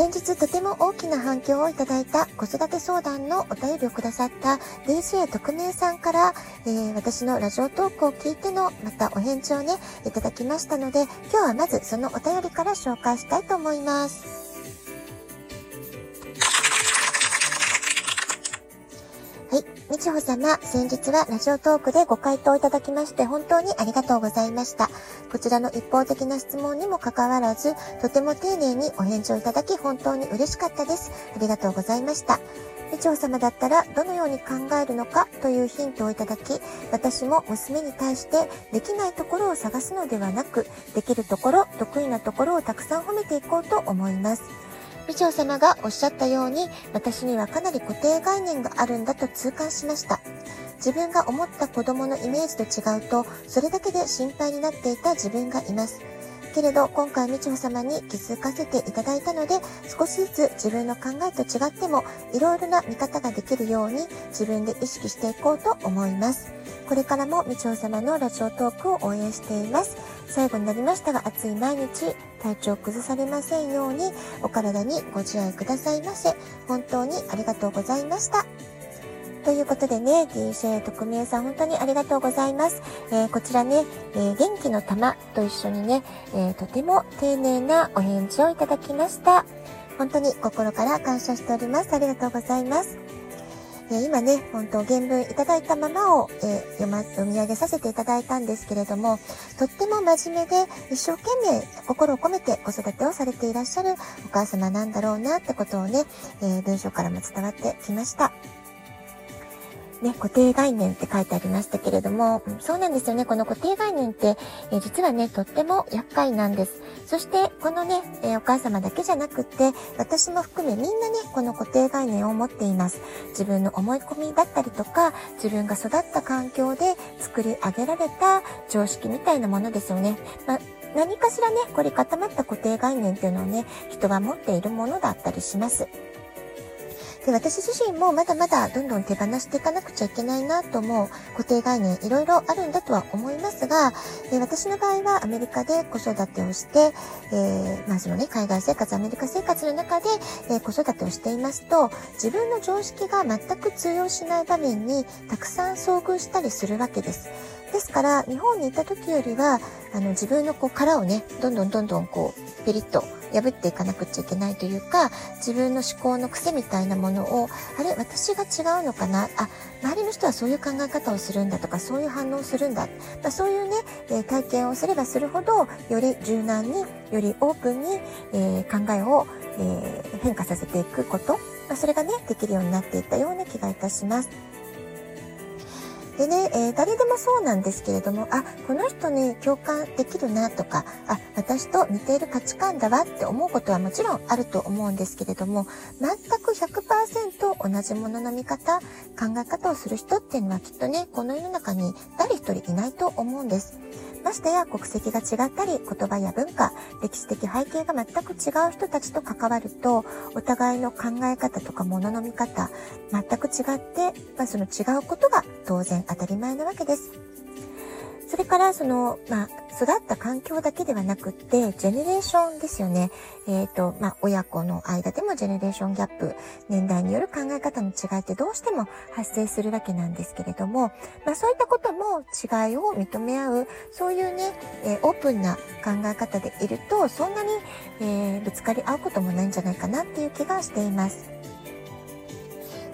先日とても大きな反響をいただいた子育て相談のお便りをくださった DJ 特命さんから、えー、私のラジオトークを聞いてのまたお返事をね、いただきましたので、今日はまずそのお便りから紹介したいと思います。みちほ様、先日はラジオトークでご回答いただきまして本当にありがとうございました。こちらの一方的な質問にもかかわらず、とても丁寧にお返事をいただき本当に嬉しかったです。ありがとうございました。みちほ様だったらどのように考えるのかというヒントをいただき、私も娘に対してできないところを探すのではなく、できるところ、得意なところをたくさん褒めていこうと思います。美女様がおっしゃったように、私にはかなり固定概念があるんだと痛感しました。自分が思った子供のイメージと違うと、それだけで心配になっていた自分がいます。けれど、今回、みちほ様に気づかせていただいたので、少しずつ自分の考えと違っても、いろいろな見方ができるように、自分で意識していこうと思います。これからもみちお様のラジオトークを応援しています。最後になりましたが、暑い毎日、体調崩されませんように、お体にご自愛くださいませ。本当にありがとうございました。ということでね、DJ 特命さん本当にありがとうございます。えー、こちらね、えー、元気の玉と一緒にね、えー、とても丁寧なお返事をいただきました。本当に心から感謝しております。ありがとうございます。え今ね、本当原文いただいたままを、え読ま、読み上げさせていただいたんですけれども、とっても真面目で一生懸命心を込めて子育てをされていらっしゃるお母様なんだろうなってことをね、え文章からも伝わってきました。ね、固定概念って書いてありましたけれども、そうなんですよね。この固定概念って、え、実はね、とっても厄介なんです。そして、このね、えー、お母様だけじゃなくって、私も含めみんなね、この固定概念を持っています。自分の思い込みだったりとか、自分が育った環境で作り上げられた常識みたいなものですよね。ま何かしらね、凝り固まった固定概念っていうのをね、人は持っているものだったりします。で、私自身もまだまだどんどん手放していかなくちゃいけないなと思う固定概念いろいろあるんだとは思いますが、え、私の場合はアメリカで子育てをして、えー、まあそのね、海外生活、アメリカ生活の中で、えー、子育てをしていますと、自分の常識が全く通用しない場面にたくさん遭遇したりするわけです。ですから、日本にいた時よりは、あの、自分のこう殻をね、どんどんどんどんこう、ペリッと破っていかなくちゃいけないというか、自分の思考の癖みたいなものを、あれ、私が違うのかな？あ、周りの人はそういう考え方をするんだとか、そういう反応をするんだ。まあ、そういうね、え、体験をすればするほど、より柔軟に、よりオープンに、えー、考えを、えー、変化させていくこと、まあ、それがね、できるようになっていったような気がいたします。でね、えー、誰でもそうなんですけれども、あ、この人ね共感できるなとか、あ、私と似ている価値観だわって思うことはもちろんあると思うんですけれども、全く100%同じものの見方、考え方をする人っていうのはきっとね、この世の中に誰一人いないと思うんです。ましてや国籍が違ったり、言葉や文化、歴史的背景が全く違う人たちと関わると、お互いの考え方とか物の見方、全く違って、まあ、その違うことが当然当たり前なわけです。それから、その、まあ、育った環境だけではなくって、ジェネレーションですよね。えっ、ー、と、まあ、親子の間でもジェネレーションギャップ、年代による考え方の違いってどうしても発生するわけなんですけれども、まあ、そういったことも違いを認め合う、そういうね、えー、オープンな考え方でいると、そんなに、えー、ぶつかり合うこともないんじゃないかなっていう気がしています。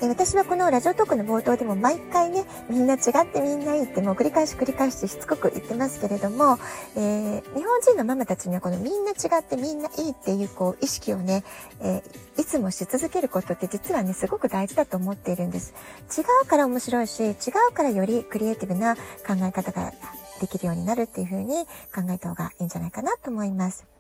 え私はこのラジオトークの冒頭でも毎回ね、みんな違ってみんないいってもう繰り返し繰り返ししつこく言ってますけれども、えー、日本人のママたちにはこのみんな違ってみんないいっていうこう意識をね、えー、いつもし続けることって実はね、すごく大事だと思っているんです。違うから面白いし、違うからよりクリエイティブな考え方ができるようになるっていう風に考えた方がいいんじゃないかなと思います。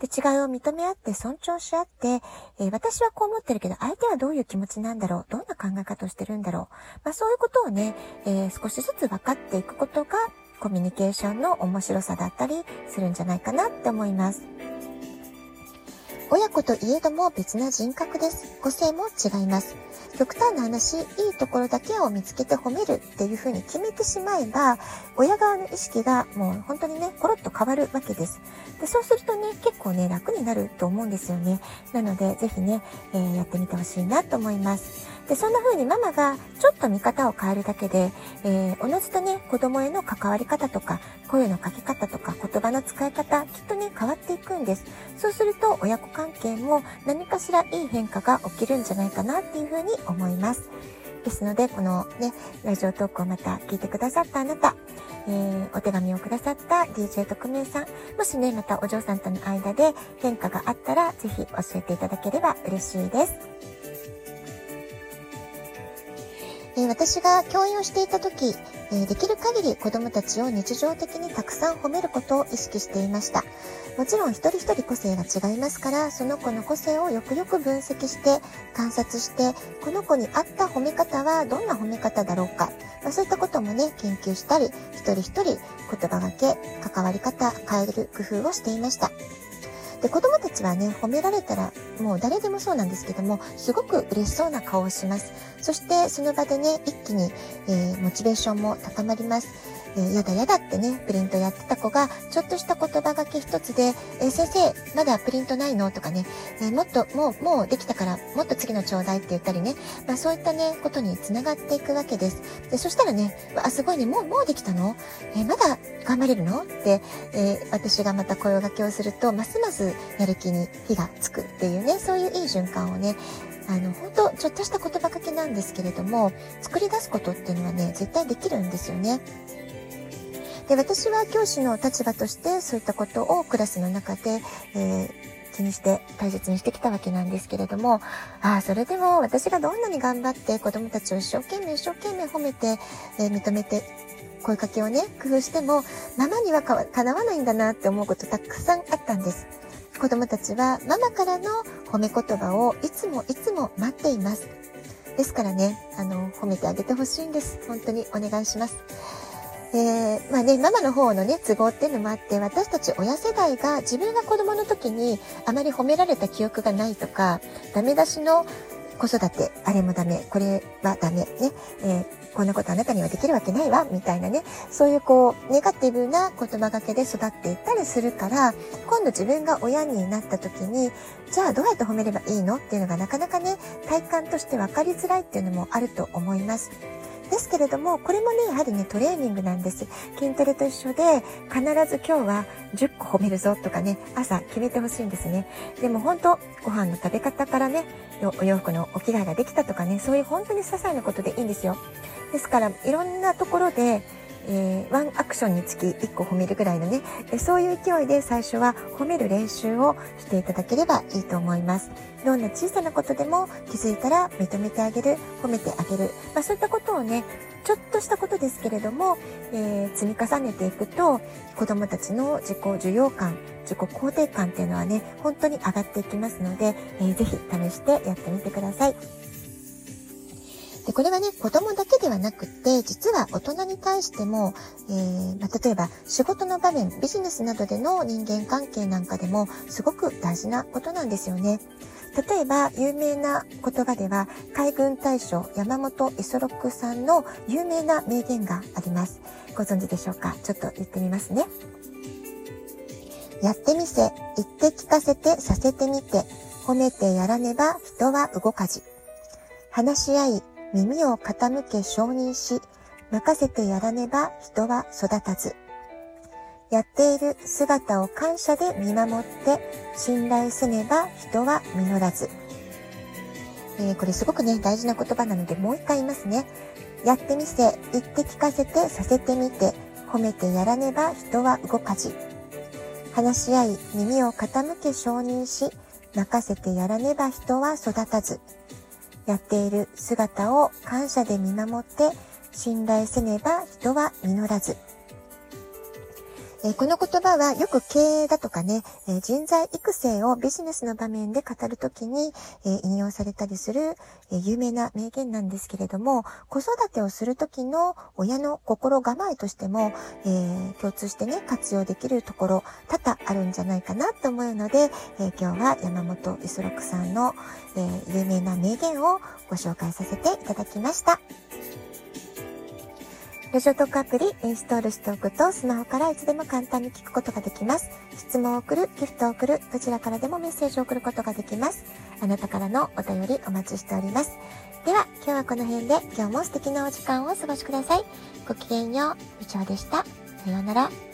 で、違いを認め合って尊重し合って、えー、私はこう思ってるけど、相手はどういう気持ちなんだろうどんな考え方をしてるんだろうまあそういうことをね、えー、少しずつ分かっていくことが、コミュニケーションの面白さだったりするんじゃないかなって思います。親子といえども別な人格です。個性も違います。極端な話、いいところだけを見つけて褒めるっていうふうに決めてしまえば、親側の意識がもう本当にね、コロッと変わるわけです。で、そうするとね、結構ね、楽になると思うんですよね。なので、ぜひね、えー、やってみてほしいなと思います。で、そんな風にママがちょっと見方を変えるだけで、えー、おのずとね、子供への関わり方とか、声のかけ方とか、言葉の使い方、きっとね、変わっていくんです。そうすると、親子関係も何かしらいい変化が起きるんじゃないかなっていう風に思います。ですので、このね、ラジオトークをまた聞いてくださったあなた、えー、お手紙をくださった DJ 特命さん、もしね、またお嬢さんとの間で変化があったら、ぜひ教えていただければ嬉しいです。え私が教員をしていた時、えできる限り子供たちを日常的にたくさん褒めることを意識していました。もちろん一人一人個性が違いますから、その子の個性をよくよく分析して、観察して、この子に合った褒め方はどんな褒め方だろうか、まあ、そういったこともね、研究したり、一人一人言葉がけ、関わり方、変える工夫をしていました。で、子供たちはね、褒められたら、もう誰でもそうなんですけども、すごく嬉しそうな顔をします。そして、その場でね、一気に、えー、モチベーションも高まります。え、やだやだってね、プリントやってた子が、ちょっとした言葉がけ一つで、え、先生、まだプリントないの？とかね、え、もっと、もう、もうできたから、もっと次のちょうだいって言ったりね、まあそういったね、ことにつながっていくわけです。で、そしたらね、あ、すごいね、もう、もうできたの？えまだ頑張れるの？って、え私がまた声掛けをすると、ますますやる気に火がつくっていうね、そういういい循環をね、あの、本当ちょっとした言葉かけなんですけれども、作り出すことっていうのはね、絶対できるんですよね。で、私は教師の立場としてそういったことをクラスの中で、えー、気にして大切にしてきたわけなんですけれども、ああ、それでも私がどんなに頑張って子供たちを一生懸命一生懸命褒めて、えー、認めて、声かけをね、工夫しても、ママにはかなわないんだなって思うことたくさんあったんです。子供たちはママからの褒め言葉をいつもいつも待っています。ですからね、あの、褒めてあげてほしいんです。本当にお願いします。えー、まあね、ママの方のね、都合っていうのもあって、私たち親世代が自分が子供の時にあまり褒められた記憶がないとか、ダメ出しの子育て、あれもダメ、これはダメ、ね、えー、こんなことあなたにはできるわけないわ、みたいなね、そういうこう、ネガティブな言葉がけで育っていったりするから、今度自分が親になった時に、じゃあどうやって褒めればいいの？っていうのがなかなかね、体感として分かりづらいっていうのもあると思います。ですけれども、これもね、やはりね、トレーニングなんです。筋トレと一緒で、必ず今日は10個褒めるぞとかね、朝決めてほしいんですね。でも本当、ご飯の食べ方からね、お洋服のお着替えができたとかね、そういう本当に些細なことでいいんですよ。ですから、いろんなところで、えー、ワンアクションにつき1個褒めるぐらいのね、えそういう勢いで最初は褒める練習をしていただければいいと思います。どんな小さなことでも気づいたら認めてあげる、褒めてあげる。まあ、そういったことをね、ちょっとしたことですけれども、えー、積み重ねていくと、子供たちの自己需要感、自己肯定感っていうのはね、本当に上がっていきますので、えー、ぜひ試してやってみてください。で、これはね、子供だけではなくて、実は大人に対しても、えー、まあ、例えば仕事の場面、ビジネスなどでの人間関係なんかでも、すごく大事なことなんですよね。例えば、有名な言葉では、海軍大将山本五十六さんの有名な名言があります。ご存知でしょうか？ちょっと言ってみますね。やってみせ、言って聞かせてさせてみて、褒めてやらねば人は動かじ。話し合い、耳を傾け承認し、任せてやらねば人は育たず。やっている姿を感謝で見守って信頼せねば人は実らず。えー、これすごくね、大事な言葉なのでもう一回言いますね。やってみせ、言って聞かせてさせてみて、褒めてやらねば人は動かじ。話し合い、耳を傾け承認し、任せてやらねば人は育たず。やっている姿を感謝で見守って信頼せねば人は実らず。えー、この言葉はよく経営だとかね、えー、人材育成をビジネスの場面で語るときに、えー、引用されたりする、え有名な名言なんですけれども、子育てをするときの親の心構えとしても、え共通してね、活用できるところ多々あるんじゃないかなと思うので、え今日は山本五十六さんの、え有名な名言をご紹介させていただきました。ラジオトークアプリインストールしておくとスマホからいつでも簡単に聞くことができます。質問を送る、ギフトを送る、どちらからでもメッセージを送ることができます。あなたからのお便りお待ちしております。では、今日はこの辺で今日も素敵なお時間をお過ごしください。ごきげんよう、以上でした。さようなら。